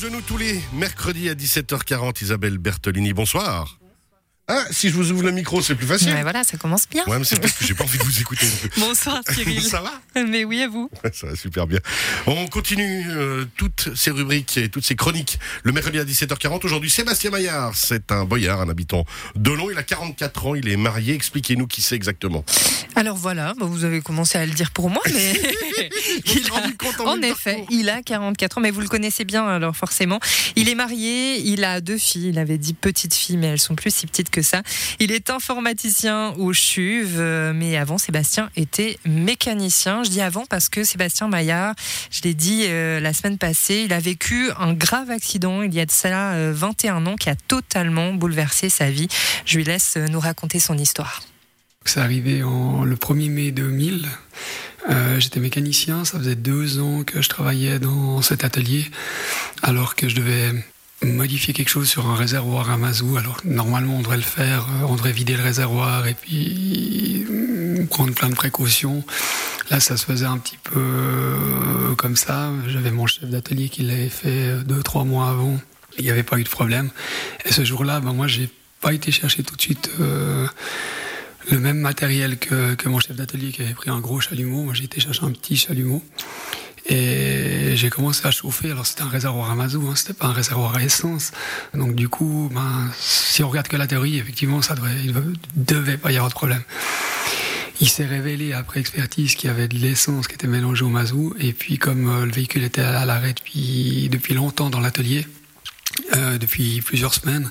Nous tous les mercredis à 17h40, Isabelle Bertolini, bonsoir. Ah, si je vous ouvre le micro, c'est plus facile. Ouais, voilà, ça commence bien. Ouais, mais c'est peut-être que j'ai pas envie de vous écouter. Bonsoir Cyril. Ça va? Mais oui, à vous. Ouais, Ça va super bien. On continue euh, toutes ces rubriques et toutes ces chroniques le mercredi à 17h40. Aujourd'hui, Sébastien Maillard, c'est un boyard, un habitant d'Olon. Il a 44 ans, il est marié. Expliquez-nous qui c'est exactement. Alors voilà, bah, vous avez commencé à le dire pour moi, mais rendu compte en en effet, parcours. il a 44 ans, mais vous le connaissez bien alors forcément. Il est marié, il a deux filles, il avait dit petites filles, mais elles sont plus si petites que ça. Il est informaticien au CHUV, euh, mais avant Sébastien était mécanicien. Je dis avant parce que Sébastien Maillard, je l'ai dit euh, la semaine passée, il a vécu un grave accident il y a de euh, 21 ans qui a totalement bouleversé sa vie. Je lui laisse euh, nous raconter son histoire. C'est arrivé en, le 1er mai 2000. Euh, J'étais mécanicien, ça faisait deux ans que je travaillais dans cet atelier, alors que je devais modifier quelque chose sur un réservoir à mazout. Alors normalement on devrait le faire, euh, on devrait vider le réservoir et puis euh, prendre plein de précautions. Là ça se faisait un petit peu euh, comme ça. J'avais mon chef d'atelier qui l'avait fait deux, trois mois avant. Il n'y avait pas eu de problème. Et ce jour-là, ben, moi j'ai pas été chercher tout de suite le même matériel que, que mon chef d'atelier qui avait pris un gros chalumeau. Moi, j'ai été chercher un petit chalumeau. Et j'ai commencé à chauffer. Alors, c'était un réservoir à mazout, hein, c'était pas un réservoir à essence. Donc, du coup, ben, si on regarde que la théorie, effectivement, ça devrait, il devait pas y avoir de problème. Il s'est révélé après expertise qu'il y avait de l'essence qui était mélangée au mazout. Et puis, comme euh, le véhicule était à l'arrêt depuis, depuis longtemps dans l'atelier, euh, depuis plusieurs semaines,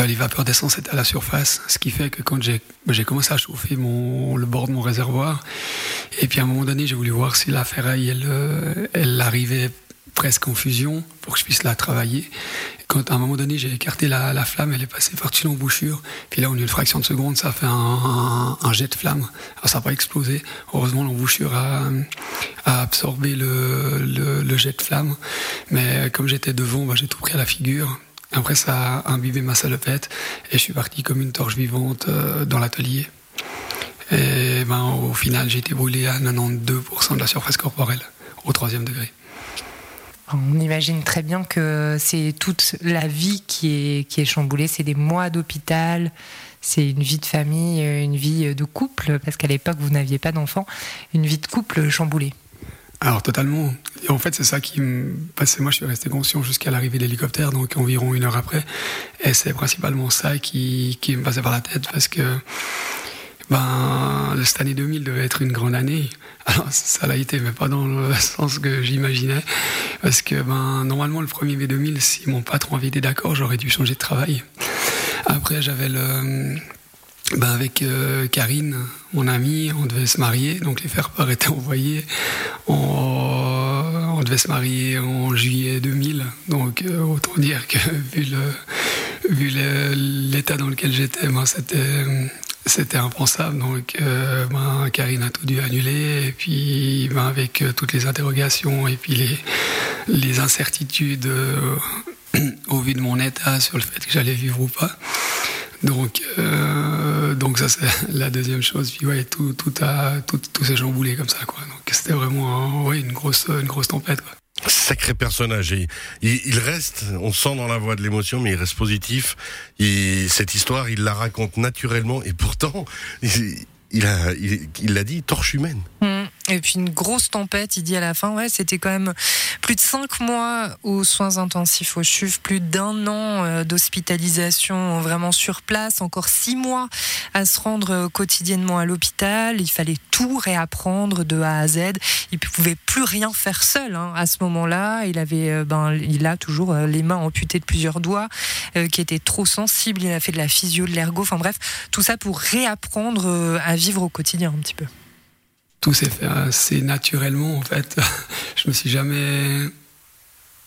euh, les vapeurs d'essence étaient à la surface, ce qui fait que quand j'ai commencé à chauffer le bord de mon réservoir, et puis à un moment donné, j'ai voulu voir si la ferraille, elle, euh, elle arrivait presque en fusion pour que je puisse la travailler. Quand à un moment donné, j'ai écarté la, la flamme, elle est passée par-dessus l'embouchure. Puis là, en une fraction de seconde, ça a fait un, jet de flamme. Alors, ça n'a pas explosé. Heureusement, l'embouchure a, absorbé le, jet de flamme. Mais comme j'étais devant, bah, j'ai tout pris à la figure. Après, ça a imbibé ma salopette et je suis parti comme une torche vivante euh, dans l'atelier. Et ben, au final, j'ai été brûlé à 92% de la surface corporelle, au troisième degré. On imagine très bien que c'est toute la vie qui est, qui est chamboulée. C'est des mois d'hôpital, c'est une vie de famille, une vie de couple, parce qu'à l'époque, vous n'aviez pas d'enfant, une vie de couple chamboulée. Alors totalement. Et en fait, c'est ça qui me... Parce que moi, je suis resté conscient jusqu'à l'arrivée de l'hélicoptère, donc environ une heure après. Et c'est principalement ça qui, qui me passait par la tête, parce que ben, cette année 2000 devait être une grande année. Alors ça l'a été, mais pas dans le sens que j'imaginais. Parce que ben, normalement, le 1er mai 2000, si mon patron avait été d'accord, j'aurais dû changer de travail. Après, j'avais le... Ben avec euh, Karine, mon amie, on devait se marier, donc les faire-part étaient envoyés. On, on devait se marier en juillet 2000, donc euh, autant dire que vu le vu l'état dans lequel j'étais, ben, c'était c'était impensable. Donc euh, ben, Karine a tout dû annuler, et puis ben, avec euh, toutes les interrogations et puis les les incertitudes euh, au vu de mon état sur le fait que j'allais vivre ou pas. Donc, euh, donc ça c'est la deuxième chose. Puis ouais, tout, tout a, tout, tout s'est chamboulé comme ça, quoi. Donc c'était vraiment, ouais, une grosse, une grosse tempête, quoi. Sacré personnage. Et il, reste, on sent dans la voix de l'émotion, mais il reste positif. Et cette histoire, il la raconte naturellement. Et pourtant, il l'a dit, torche humaine. Mm. Et puis une grosse tempête, il dit à la fin, ouais, c'était quand même plus de cinq mois aux soins intensifs au CHUV, plus d'un an euh, d'hospitalisation vraiment sur place, encore six mois à se rendre euh, quotidiennement à l'hôpital. Il fallait tout réapprendre de A à Z. Il pouvait plus rien faire seul hein, à ce moment-là. Il avait, euh, ben, il a toujours les mains amputées de plusieurs doigts, euh, qui étaient trop sensibles. Il a fait de la physio, de l'ergo. Enfin bref, tout ça pour réapprendre à vivre au quotidien un petit peu. Tout s'est fait assez naturellement, en fait. Je me suis jamais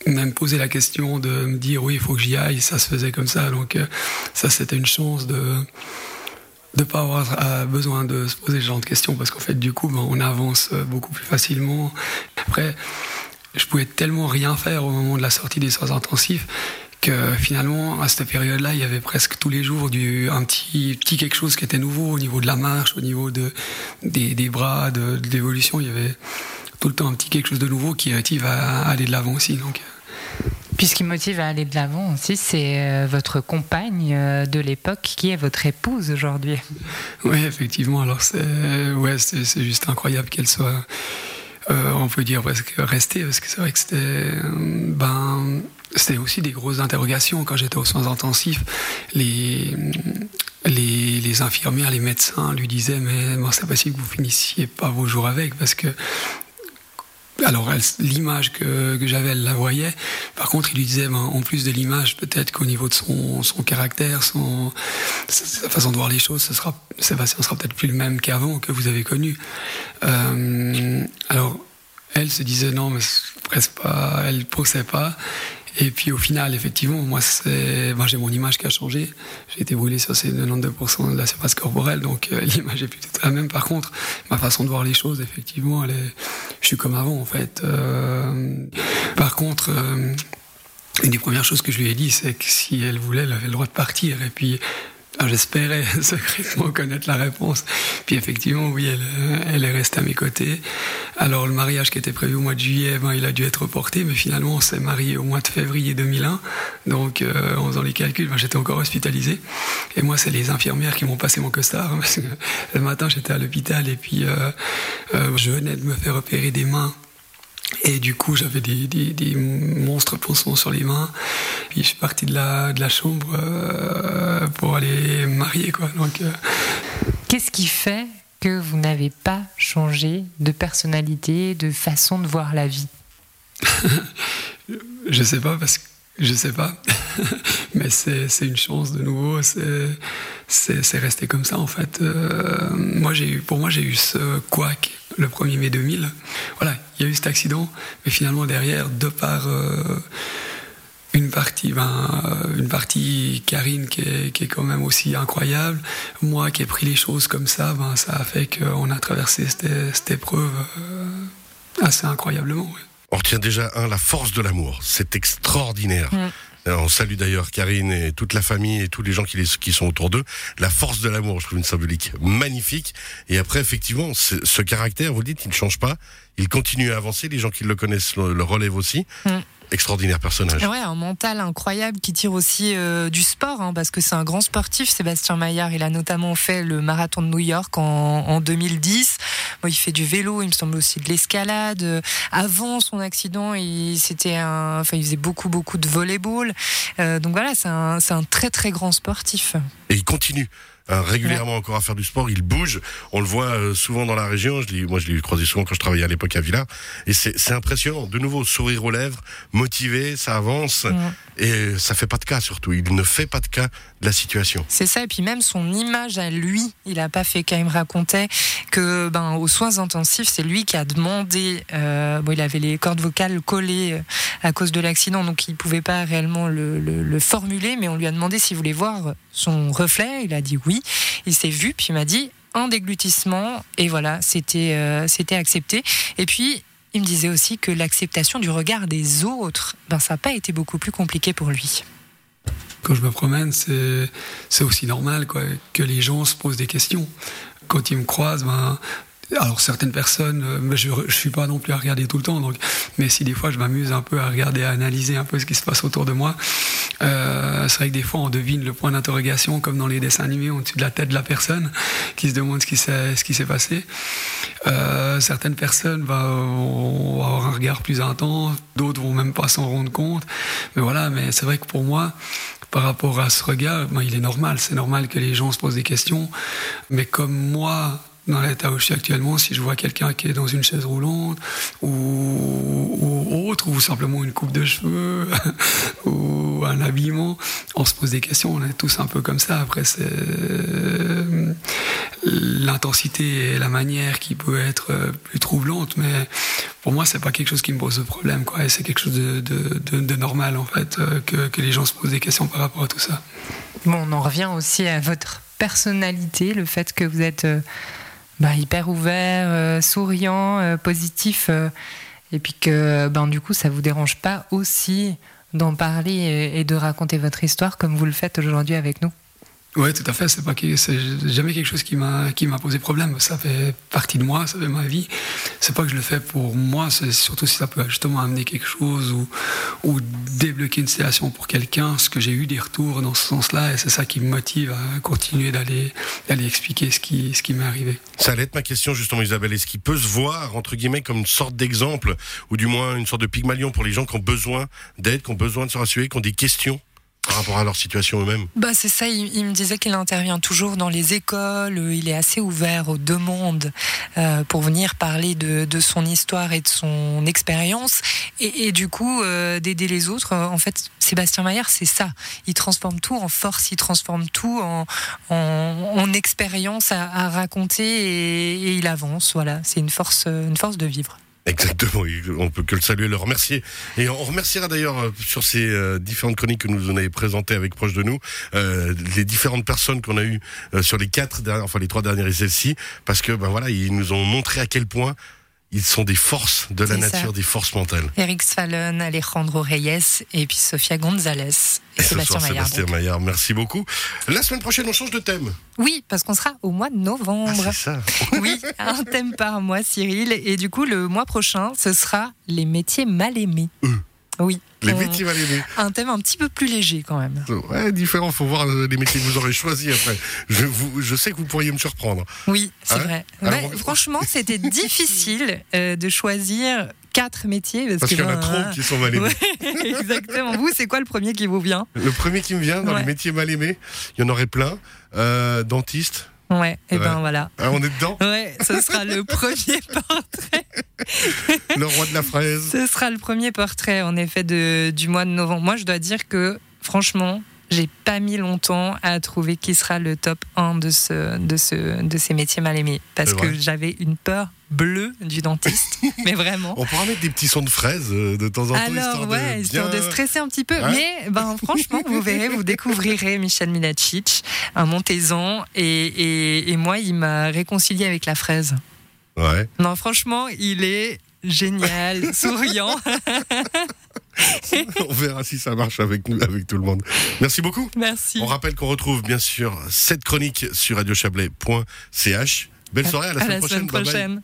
même posé la question de me dire oui, il faut que j'y aille. Ça se faisait comme ça. Donc euh, ça, c'était une chance de de pas avoir euh, besoin de se poser ce genre de questions parce qu'en fait, du coup, ben, on avance euh, beaucoup plus facilement. Après, je pouvais tellement rien faire au moment de la sortie des soins intensifs que finalement, à cette période-là, il y avait presque tous les jours du, un petit, petit quelque chose qui était nouveau au niveau de la marche, au niveau de, des, des bras, de, de l'évolution. Il y avait tout le temps un petit quelque chose de nouveau qui motive à aller de l'avant aussi. Donc, Puis ce qui motive à aller de l'avant aussi, c'est euh, votre compagne euh, de l'époque qui est votre épouse aujourd'hui. Oui, effectivement. Alors c'est ouais, c'est juste incroyable qu'elle soit, euh, on peut dire presque restée, parce que c'est vrai que c'était ben c'était aussi des grosses interrogations quand j'étais aux soins intensifs. Les, les, les, infirmières, les médecins lui disaient mais bon, c'est possible que vous finissiez pas vos jours avec parce que alors l'image que, que j'avais, elle la voyait. Par contre, il lui disait, ben, en plus de l'image, peut-être qu'au niveau de son, son caractère, son, sa façon de voir les choses, ce sera, Sébastien sera peut-être plus le même qu'avant, que vous avez connu. Euh, alors, elle se disait non, mais presque pas, elle ne pensait pas. Et puis au final, effectivement, moi, c'est, j'ai mon image qui a changé. J'ai été brûlé sur ces 92% de la surface corporelle, donc euh, l'image est plutôt la même. Par contre, ma façon de voir les choses, effectivement, elle est, je suis comme avant, en fait. Euh, par contre, euh, une des premières choses que je lui ai dit, c'est que si elle voulait, elle avait le droit de partir. Et puis, j'espérais secrètement connaître la réponse. Puis effectivement, oui, elle, elle, est restée à mes côtés. Alors le mariage qui était prévu au mois de juillet, ben, il a dû être reporté, mais finalement on s'est marié au mois de février 2001. Donc euh, en faisant les calculs, ben, j'étais encore hospitalisé. Et moi, c'est les infirmières qui m'ont passé mon costard. Le matin, j'étais à l'hôpital et puis euh, euh, je venais de me faire opérer des mains et du coup, j'avais des, des, des, monstres pansements sur les mains. Puis je suis parti de la, de la chambre marier. Quoi. Donc, euh... Qu'est-ce qui fait que vous n'avez pas changé de personnalité, de façon de voir la vie? Je sais pas, parce que je sais pas. Mais c'est une chance de nouveau. C'est resté comme ça, en fait. Euh, moi, eu, pour moi, j'ai eu ce couac le 1er mai 2000. Voilà, il y a eu cet accident, mais finalement derrière, de par euh, une partie, ben, euh, une partie Karine qui est, qui est, quand même aussi incroyable, moi qui ai pris les choses comme ça, ben, ça a fait qu'on a traversé cette, cette épreuve euh, assez incroyablement. On retient déjà un la force de l'amour, c'est extraordinaire. Mm. Euh, on salue d'ailleurs Karine et toute la famille et tous les gens qui, qui sont autour d'eux. La force de l'amour, je trouve une symbolique magnifique. Et après, effectivement, ce caractère, vous le dites, il ne change pas. Il continue à avancer. Les gens qui le connaissent le, relèvent aussi. Mm extraordinaire personnage. Ouais, un mental incroyable qui tire aussi euh, du sport, hein, parce que c'est un grand sportif, Sébastien Maillard. Il a notamment fait le marathon de New York en, en 2010. Bon, il fait du vélo, il me semble aussi de l'escalade. Avant son accident, il, c'était un, enfin, il faisait beaucoup, beaucoup de volleyball. Euh, donc voilà, c'est un, c'est un très, très grand sportif. Et il continue. Hein, régulièrement encore à faire du sport. Il bouge. On le voit euh, souvent dans la région. Je moi, je l'ai croisé souvent quand je travaillais à l'époque à Villa. Et c'est impressionnant. De nouveau, sourire aux lèvres, motivé, ça avance. Et ça fait pas de cas surtout. Il ne fait pas de cas de la situation. C'est ça. Et puis même son image à lui, il a pas fait quand il me racontait que ben aux soins intensifs, c'est lui qui a demandé. Euh, bon, il avait les cordes vocales collées euh, à cause de l'accident, donc il pouvait pas réellement le, le, le formuler. Mais on lui a demandé s'il voulait voir son reflet. Il a dit oui. Il s'est vu, puis il m'a dit un déglutissement et voilà, c'était euh, accepté. Et puis il me disait aussi que l'acceptation du regard des autres, ben ça n'a pas été beaucoup plus compliqué pour lui. Quand je me promène, c'est aussi normal quoi, que les gens se posent des questions. Quand ils me croisent, ben, alors certaines personnes, euh, je ne suis pas non plus à regarder tout le temps, donc, mais si des fois je m'amuse un peu à regarder, à analyser un peu ce qui se passe autour de moi, euh, c'est vrai que des fois on devine le point d'interrogation comme dans les dessins animés au-dessus de la tête de la personne qui se demande ce qui s'est, passé. Euh, certaines personnes bah, vont avoir un regard plus intense, d'autres vont même pas s'en rendre compte, mais voilà, mais c'est vrai que pour moi, par rapport à ce regard, ben, il est normal, c'est normal que les gens se posent des questions, mais comme moi, dans l'état où je suis actuellement, si je vois quelqu'un qui est dans une chaise roulante ou, autre, ou simplement une coupe de cheveux ou un habillement, on se pose des questions. On est tous un peu comme ça. Après, c'est euh, l'intensité et la manière qui peut être euh, plus troublante, mais pour moi, c'est pas quelque chose qui me pose de problème, c'est quelque chose de, normal, en fait, euh, que, que les gens se posent des questions par rapport à tout ça. Bon, on en revient aussi à votre personnalité, le fait que vous êtes bah, hyper ouvert, euh, souriant, euh, positif, euh, et puis que ben, du coup ça vous dérange pas aussi d'en parler et, de raconter votre histoire comme vous le faites aujourd'hui avec nous Ouais, tout à fait. C'est pas jamais quelque chose qui m'a posé problème. Ça fait partie de moi, ça fait ma vie. C'est pas que je le fais pour moi. C'est surtout si ça peut justement amener quelque chose ou débloquer une situation pour quelqu'un. Ce que j'ai eu des retours dans ce sens-là, et c'est ça qui me motive à continuer d'aller d'aller expliquer ce qui ce qui m'est arrivé. Ça allait être ma question justement, Isabelle. Est-ce qu'il peut se voir entre guillemets comme une sorte d'exemple ou du moins une sorte de pygmalion pour les gens qui ont besoin d'aide, qui ont besoin de se rassurer, qui ont des questions? Par rapport à leur situation eux-mêmes bah, C'est ça, il, me disait qu'il intervient toujours dans les écoles, il est assez ouvert aux demandes euh, pour venir parler de, son histoire et de son expérience, et, du coup euh, d'aider les autres. En fait, Sébastien Maillard, c'est ça, il transforme tout en force, il transforme tout en, en, en expérience à, à raconter, et, et, il avance, voilà, c'est une force, une force de vivre. Exactement, on peut que le saluer, le remercier. Et on remerciera d'ailleurs euh, sur ces euh, différentes chroniques que nous en avez présentées avec proche de nous, euh, les différentes personnes qu'on a eues sur les quatre dernières, enfin les trois dernières et celle-ci, parce que ben voilà, ils nous ont montré à quel point ils sont des forces de la nature, ça. des forces mentales. Eric Sfallen, Alejandro Reyes et puis Sofia Gonzalez et, et Sébastien Maillard. Sébastien Maillard, merci beaucoup. La semaine prochaine, on change de thème. Oui, parce qu'on sera au mois de novembre. Ah, c'est ça. oui, un thème par mois, Cyril. Et du coup, le mois prochain, ce sera les métiers mal aimés. Euh. Oui. Les métiers mal aimés. Un thème un petit peu plus léger quand même. Ouais, différent. Faut voir les métiers que vous aurez choisis après. Je, vous, je sais que vous pourriez me surprendre. Oui, c'est hein vrai. Alors, franchement, c'était difficile euh, de choisir quatre métiers. Parce, parce qu'il y en a trop qui sont mal aimés. Ouais, exactement. Vous, c'est quoi le premier qui vous vient? Le premier qui me vient dans ouais. les métiers mal aimés, il y en aurait plein. Euh, dentiste. Ouais, et ouais. ben voilà. Ah, on est dedans? Ouais, ce sera le premier portrait. Le roi de la fraise. Ce sera le premier portrait, en effet, de, du mois de novembre. Moi, je dois dire que, franchement, j'ai pas mis longtemps à trouver qui sera le top 1 de, ce, de, ce, de ces métiers mal aimés. Parce que j'avais une peur bleue du dentiste. mais vraiment. On pourra mettre des petits sons de fraises de temps en temps. Alors, histoire ouais, de histoire bien... de stresser un petit peu. Ouais. Mais ben, franchement, vous verrez, vous découvrirez Michel Milacic, un Montezan. Et, et, et moi, il m'a réconcilié avec la fraise. Ouais. Non, franchement, il est génial, souriant. On verra si ça marche avec nous, avec tout le monde. Merci beaucoup. Merci. On rappelle qu'on retrouve bien sûr cette chronique sur radiochablais.ch. Belle soirée à la, à semaine la prochaine. Semaine prochaine. Bye bye.